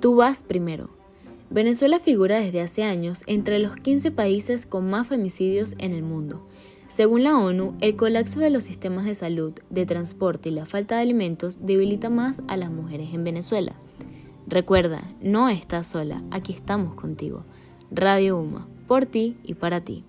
Tú vas primero. Venezuela figura desde hace años entre los 15 países con más femicidios en el mundo. Según la ONU, el colapso de los sistemas de salud, de transporte y la falta de alimentos debilita más a las mujeres en Venezuela. Recuerda, no estás sola, aquí estamos contigo. Radio UMA, por ti y para ti.